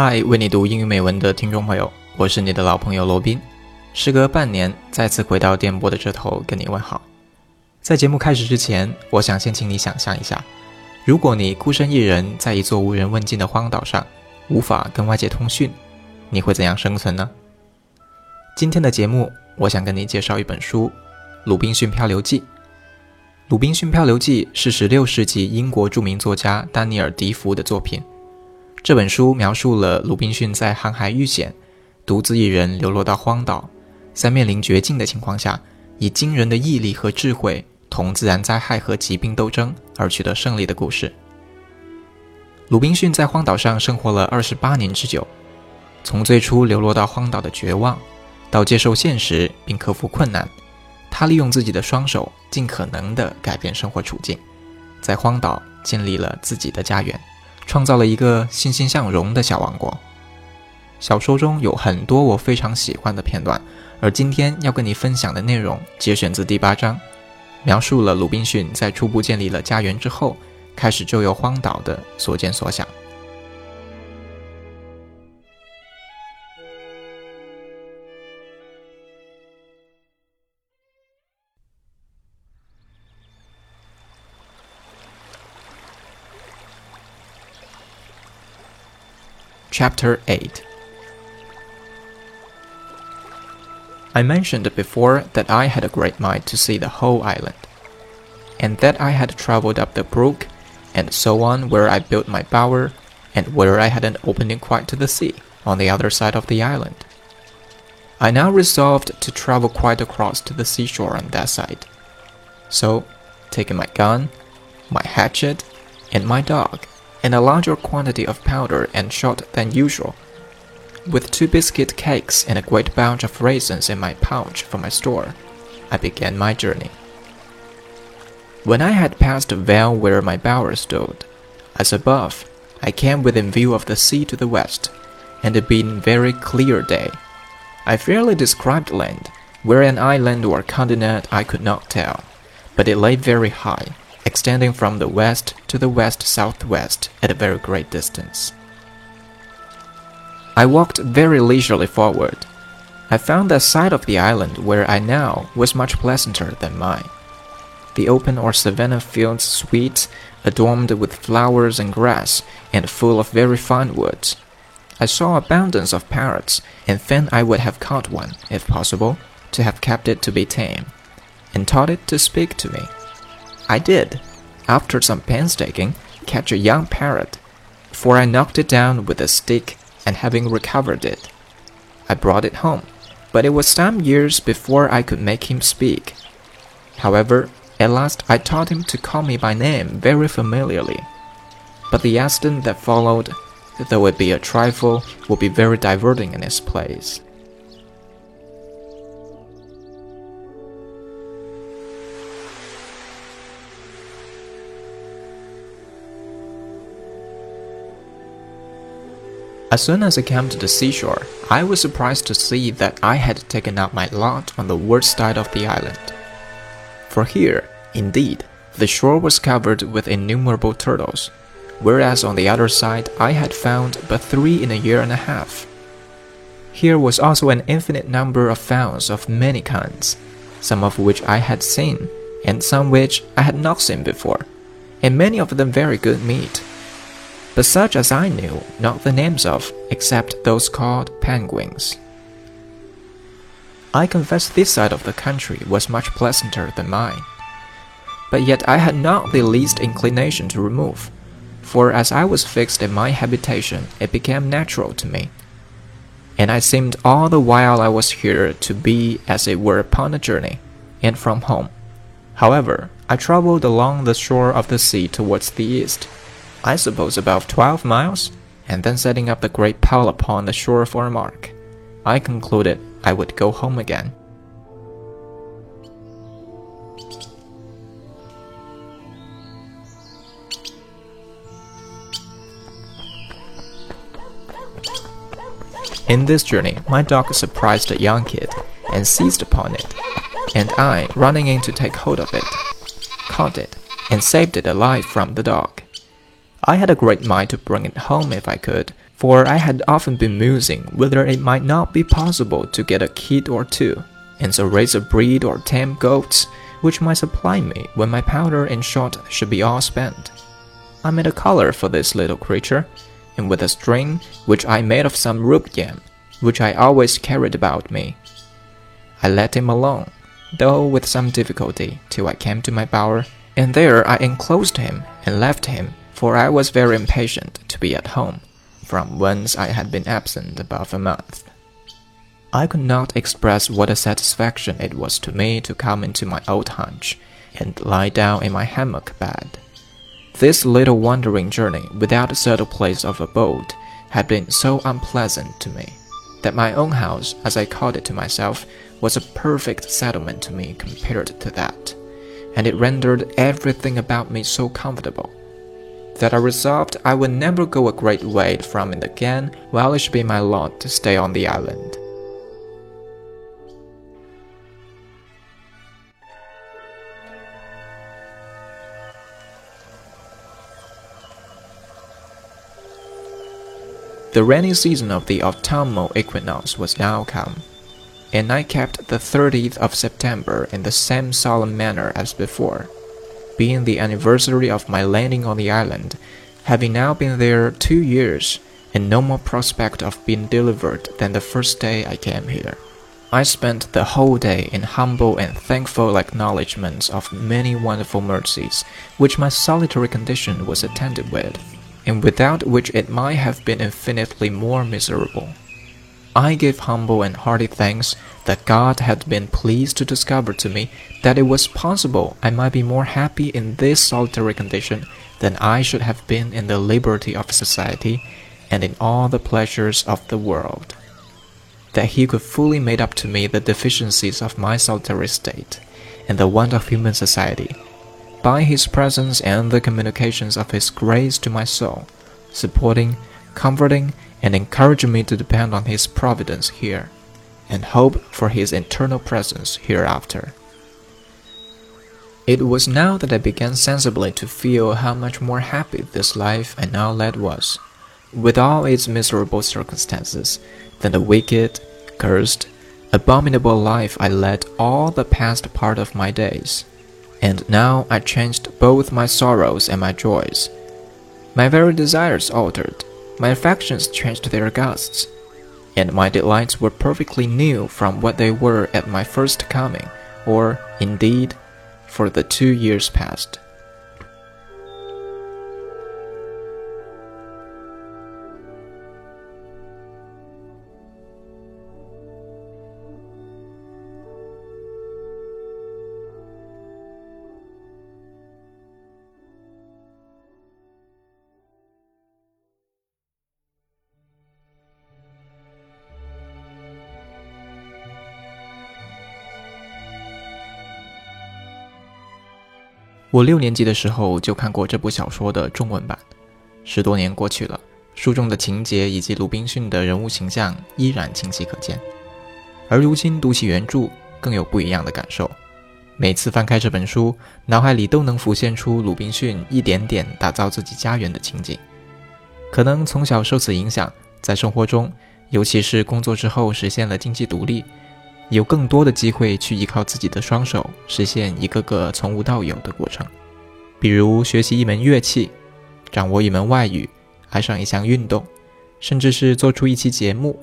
嗨，为你读英语美文的听众朋友，我是你的老朋友罗宾。时隔半年，再次回到电波的这头，跟你问好。在节目开始之前，我想先请你想象一下，如果你孤身一人在一座无人问津的荒岛上，无法跟外界通讯，你会怎样生存呢？今天的节目，我想跟你介绍一本书《鲁滨逊漂流记》。《鲁滨逊漂流记》是16世纪英国著名作家丹尼尔·迪福的作品。这本书描述了鲁滨逊在航海遇险、独自一人流落到荒岛，在面临绝境的情况下，以惊人的毅力和智慧同自然灾害和疾病斗争而取得胜利的故事。鲁滨逊在荒岛上生活了二十八年之久，从最初流落到荒岛的绝望，到接受现实并克服困难，他利用自己的双手，尽可能地改变生活处境，在荒岛建立了自己的家园。创造了一个欣欣向荣的小王国。小说中有很多我非常喜欢的片段，而今天要跟你分享的内容节选自第八章，描述了鲁滨逊在初步建立了家园之后，开始周游荒岛的所见所想。Chapter 8 I mentioned before that I had a great mind to see the whole island, and that I had traveled up the brook and so on where I built my bower, and where I had an opening quite to the sea on the other side of the island. I now resolved to travel quite across to the seashore on that side. So, taking my gun, my hatchet, and my dog, and a larger quantity of powder and shot than usual. With two biscuit cakes and a great bunch of raisins in my pouch for my store, I began my journey. When I had passed the vale where my bower stood, as above, I came within view of the sea to the west, and it being very clear day, I fairly described land, where an island or continent I could not tell, but it lay very high, extending from the west to the west southwest at a very great distance. I walked very leisurely forward. I found the side of the island where I now was much pleasanter than mine. The open or savanna fields sweet, adorned with flowers and grass, and full of very fine woods. I saw abundance of parrots, and then I would have caught one, if possible, to have kept it to be tame, and taught it to speak to me. I did, after some painstaking, catch a young parrot, for I knocked it down with a stick, and having recovered it, I brought it home, but it was some years before I could make him speak. However, at last I taught him to call me by name very familiarly. But the accident that followed, though it be a trifle, will be very diverting in its place. As soon as I came to the seashore, I was surprised to see that I had taken up my lot on the worst side of the island. For here, indeed, the shore was covered with innumerable turtles, whereas on the other side I had found but three in a year and a half. Here was also an infinite number of fowls of many kinds, some of which I had seen, and some which I had not seen before, and many of them very good meat but such as I knew not the names of except those called penguins. I confess this side of the country was much pleasanter than mine. But yet I had not the least inclination to remove, for as I was fixed in my habitation, it became natural to me. And I seemed all the while I was here to be as it were upon a journey, and from home. However, I travelled along the shore of the sea towards the east, I suppose about 12 miles, and then setting up the great pile upon the shore for a mark, I concluded I would go home again. In this journey, my dog surprised a young kid and seized upon it, and I, running in to take hold of it, caught it and saved it alive from the dog. I had a great mind to bring it home if I could, for I had often been musing whether it might not be possible to get a kid or two, and so raise a breed or tame goats, which might supply me when my powder and shot should be all spent. I made a collar for this little creature, and with a string which I made of some rope yarn, which I always carried about me. I let him alone, though with some difficulty, till I came to my bower, and there I enclosed him and left him, for I was very impatient to be at home, from whence I had been absent above a month. I could not express what a satisfaction it was to me to come into my old hunch and lie down in my hammock bed. This little wandering journey without a settled place of abode had been so unpleasant to me that my own house, as I called it to myself, was a perfect settlement to me compared to that, and it rendered everything about me so comfortable that I resolved I would never go a great way from it again while it should be my lot to stay on the island. The rainy season of the autumnal equinox was now come, and I kept the 30th of September in the same solemn manner as before, being the anniversary of my landing on the island, having now been there two years, and no more prospect of being delivered than the first day I came here. I spent the whole day in humble and thankful acknowledgments of many wonderful mercies which my solitary condition was attended with and without which it might have been infinitely more miserable. I gave humble and hearty thanks that God had been pleased to discover to me that it was possible I might be more happy in this solitary condition than I should have been in the liberty of society and in all the pleasures of the world. That He could fully make up to me the deficiencies of my solitary state and the want of human society by His presence and the communications of His grace to my soul, supporting, comforting, and encouraging me to depend on His providence here, and hope for His eternal presence hereafter. It was now that I began sensibly to feel how much more happy this life I now led was, with all its miserable circumstances, than the wicked, cursed, abominable life I led all the past part of my days and now I changed both my sorrows and my joys. My very desires altered, my affections changed their gusts, and my delights were perfectly new from what they were at my first coming, or, indeed, for the two years past. 我六年级的时候就看过这部小说的中文版，十多年过去了，书中的情节以及鲁滨逊的人物形象依然清晰可见。而如今读起原著，更有不一样的感受。每次翻开这本书，脑海里都能浮现出鲁滨逊一点点打造自己家园的情景。可能从小受此影响，在生活中，尤其是工作之后，实现了经济独立。有更多的机会去依靠自己的双手，实现一个个从无到有的过程，比如学习一门乐器，掌握一门外语，爱上一项运动，甚至是做出一期节目，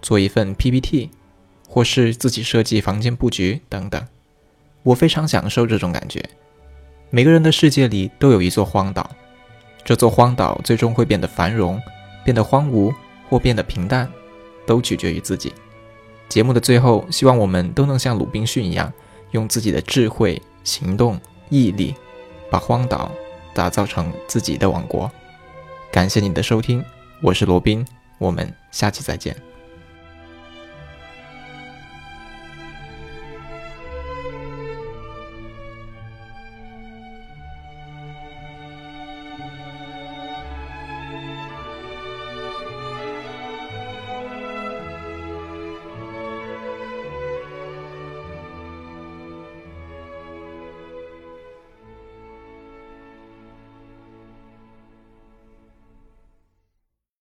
做一份 PPT，或是自己设计房间布局等等。我非常享受这种感觉。每个人的世界里都有一座荒岛，这座荒岛最终会变得繁荣，变得荒芜，或变得平淡，都取决于自己。节目的最后，希望我们都能像鲁滨逊一样，用自己的智慧、行动、毅力，把荒岛打造成自己的王国。感谢你的收听，我是罗宾，我们下期再见。